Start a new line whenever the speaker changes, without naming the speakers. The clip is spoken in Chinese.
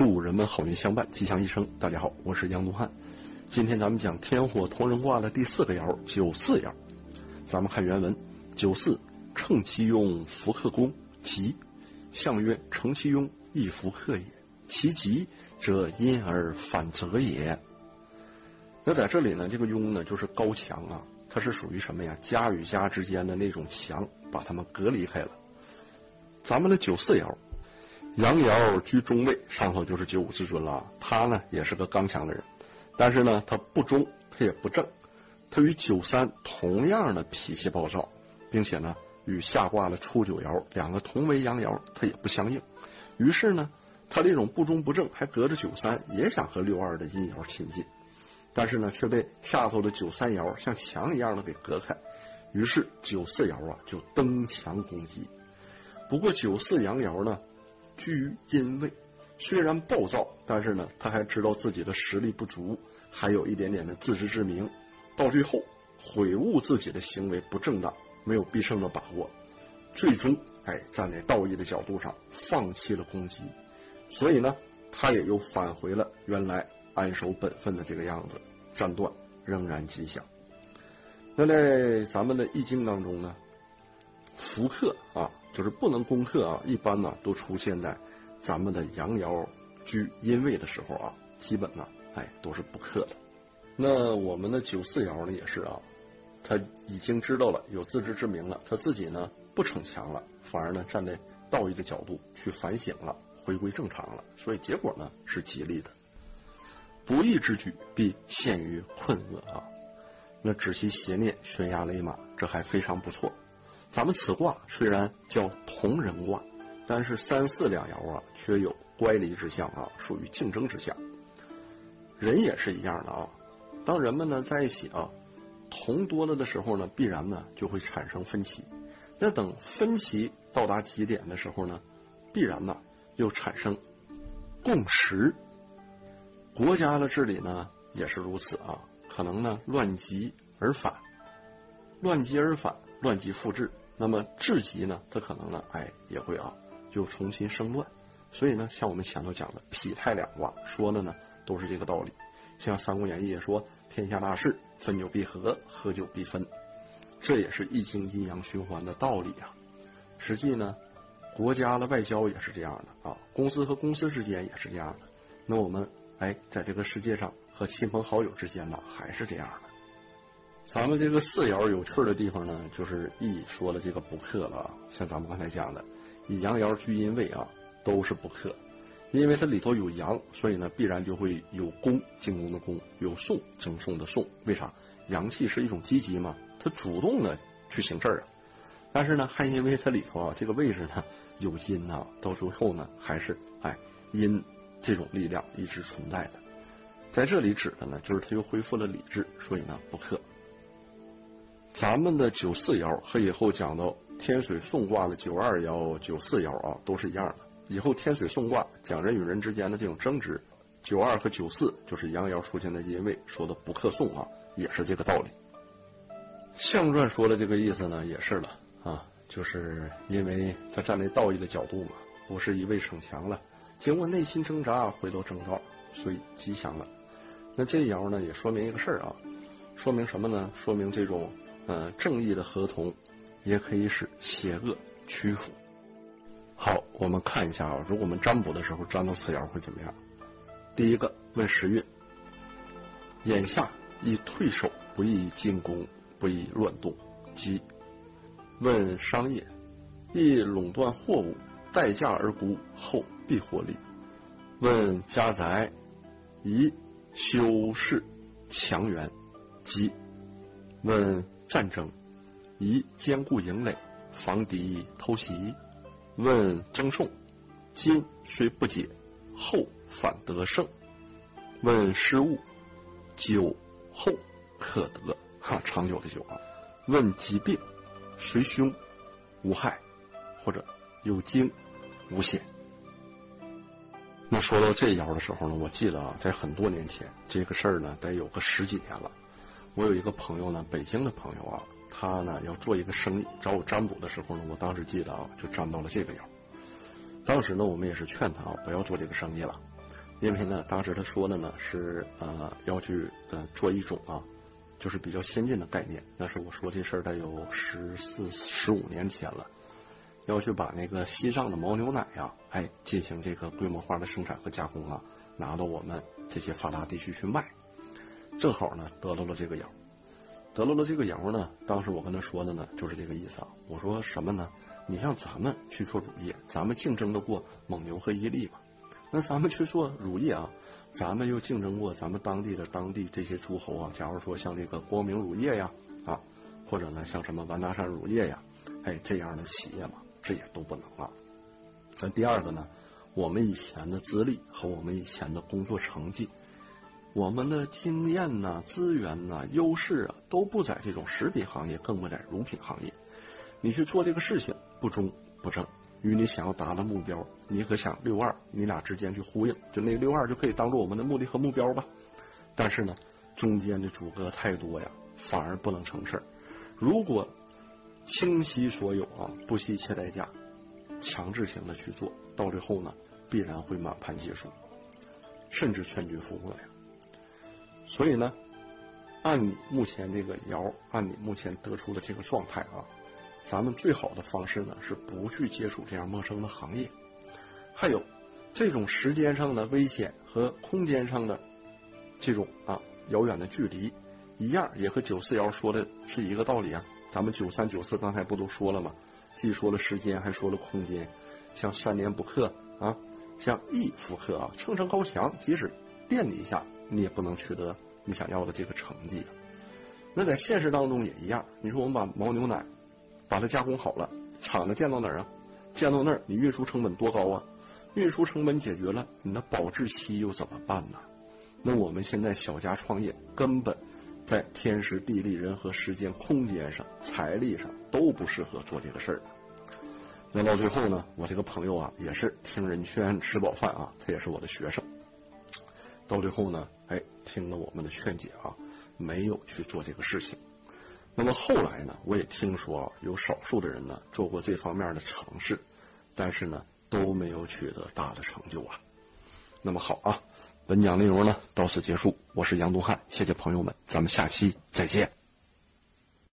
祝人们好运相伴，吉祥一生。大家好，我是杨东汉。今天咱们讲天火同人卦的第四个爻九四爻。咱们看原文：九四，乘其庸，弗克宫，吉。象曰：乘其庸，亦弗克也。其吉则因而反则也。那在这里呢，这个庸呢，就是高墙啊，它是属于什么呀？家与家之间的那种墙，把它们隔离开了。咱们的九四爻。阳爻居中位，上头就是九五至尊了。他呢也是个刚强的人，但是呢他不忠，他也不正，他与九三同样的脾气暴躁，并且呢与下卦的初九爻两个同为阳爻，他也不相应。于是呢他这种不忠不正，还隔着九三也想和六二的阴爻亲近，但是呢却被下头的九三爻像墙一样的给隔开。于是九四爻啊就登墙攻击。不过九四阳爻呢。居于阴位，虽然暴躁，但是呢，他还知道自己的实力不足，还有一点点的自知之明。到最后，悔悟自己的行为不正当，没有必胜的把握，最终，哎，站在道义的角度上，放弃了攻击。所以呢，他也又返回了原来安守本分的这个样子。战断仍然吉祥。那在咱们的易经当中呢？福克啊，就是不能攻克啊，一般呢都出现在咱们的阳爻居阴位的时候啊，基本呢，哎，都是不克的。那我们的九四爻呢也是啊，他已经知道了，有自知之明了，他自己呢不逞强了，反而呢站在道义的角度去反省了，回归正常了，所以结果呢是吉利的。不义之举必陷于困厄啊，那止其邪念，悬崖勒马，这还非常不错。咱们此卦虽然叫同人卦，但是三四两爻啊，却有乖离之象啊，属于竞争之象。人也是一样的啊，当人们呢在一起啊，同多了的时候呢，必然呢就会产生分歧。那等分歧到达极点的时候呢，必然呢又产生共识。国家的治理呢也是如此啊，可能呢乱极而反，乱极而反，乱极复制。那么至极呢，它可能呢，哎，也会啊，又重新生乱。所以呢，像我们前头讲的否泰两卦说的呢，都是这个道理。像《三国演义》也说：“天下大势，分久必合，合久必分。”这也是易经阴阳循环的道理啊。实际呢，国家的外交也是这样的啊，公司和公司之间也是这样的。那我们哎，在这个世界上和亲朋好友之间呢，还是这样的。咱们这个四爻有趣的地方呢，就是一说了这个不克了啊。像咱们刚才讲的，以阳爻居阴位啊，都是不克，因为它里头有阳，所以呢必然就会有攻，进攻的攻，有送，赠送的送。为啥？阳气是一种积极嘛，它主动的去行事儿啊。但是呢，还因为它里头啊这个位置呢有阴呐，到最后呢还是哎阴这种力量一直存在的。在这里指的呢，就是它又恢复了理智，所以呢不克。咱们的九四爻和以后讲到天水送卦的九二爻、九四爻啊，都是一样的。以后天水送卦讲人与人之间的这种争执，九二和九四就是阳爻出现的阴位，说的不克送啊，也是这个道理。象传说的这个意思呢，也是了啊，就是因为他站在道义的角度嘛，不是一味逞强了，经过内心挣扎回到正道，所以吉祥了。那这爻呢，也说明一个事儿啊，说明什么呢？说明这种。呃，正义的合同，也可以使邪恶屈服。好，我们看一下啊，如果我们占卜的时候占到此爻会怎么样？第一个问时运，眼下宜退守，不宜进攻，不宜乱动，即问商业，宜垄断货物，待价而沽，后必获利。问家宅，宜修饰强援，即问。战争，宜坚固营垒，防敌偷袭。问征送，今虽不解，后反得胜。问失误，久后可得。哈，长久的久啊。问疾病，随凶，无害，或者有惊，无险。那说到这爻的时候呢，我记得啊，在很多年前，这个事儿呢，得有个十几年了。我有一个朋友呢，北京的朋友啊，他呢要做一个生意，找我占卜的时候呢，我当时记得啊，就占到了这个爻。当时呢，我们也是劝他啊，不要做这个生意了。因为呢，当时他说的呢是呃要去呃做一种啊，就是比较先进的概念。那是我说这事儿得有十四十五年前了，要去把那个西藏的牦牛奶呀，哎进行这个规模化的生产和加工啊，拿到我们这些发达地区去卖。正好呢得到了这个谣，得到了这个谣呢，当时我跟他说的呢就是这个意思啊。我说什么呢？你像咱们去做乳业，咱们竞争得过蒙牛和伊利吗？那咱们去做乳业啊，咱们又竞争过咱们当地的当地这些诸侯啊。假如说像这个光明乳业呀，啊，或者呢像什么完达山乳业呀，哎这样的企业嘛，这也都不能了。那第二个呢，我们以前的资历和我们以前的工作成绩，我们的经验呐、资源呐、优势啊，都不在这种食品行业，更不在乳品行业。你去做这个事情不中不正，与你想要达的目标，你可想六二，你俩之间去呼应，就那个六二就可以当做我们的目的和目标吧。但是呢，中间的阻隔太多呀，反而不能成事儿。如果倾其所有啊，不惜一切代价，强制性的去做到最后呢，必然会满盘皆输，甚至全军覆没呀。所以呢，按你目前这个爻，按你目前得出的这个状态啊。咱们最好的方式呢，是不去接触这样陌生的行业。还有，这种时间上的危险和空间上的这种啊遥远的距离，一样也和九四爻说的是一个道理啊。咱们九三九四刚才不都说了吗？既说了时间，还说了空间。像三年不克啊，像一复克啊，乘胜高墙，即使电你一下，你也不能取得你想要的这个成绩。那在现实当中也一样。你说我们把牦牛奶。把它加工好了，厂子建到哪儿啊？建到那儿，你运输成本多高啊？运输成本解决了，你的保质期又怎么办呢？那我们现在小家创业，根本在天时地利人和时间空间上、财力上都不适合做这个事儿。那到最后呢，我这个朋友啊，也是听人劝吃饱饭啊，他也是我的学生。到最后呢，哎，听了我们的劝解啊，没有去做这个事情。那么后来呢，我也听说有少数的人呢做过这方面的尝试，但是呢都没有取得大的成就啊。那么好啊，本讲内容呢到此结束，我是杨东汉，谢谢朋友们，咱们下期再见。